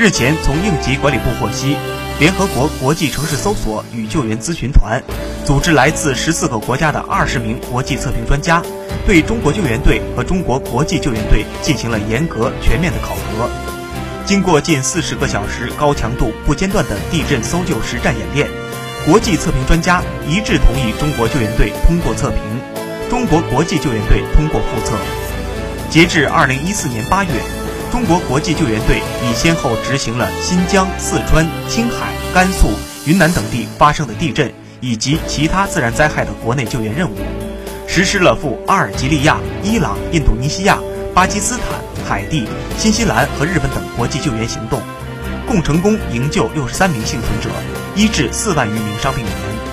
日前，从应急管理部获悉，联合国国际城市搜索与救援咨询团组织来自十四个国家的二十名国际测评专家，对中国救援队和中国国际救援队进行了严格全面的考核。经过近四十个小时高强度不间断的地震搜救实战演练，国际测评专家一致同意中国救援队通过测评，中国国际救援队通过复测。截至二零一四年八月。中国国际救援队已先后执行了新疆、四川、青海、甘肃、云南等地发生的地震以及其他自然灾害的国内救援任务，实施了赴阿尔及利亚、伊朗、印度尼西亚、巴基斯坦、海地、新西兰和日本等国际救援行动，共成功营救六十三名幸存者，医治四万余名伤病员。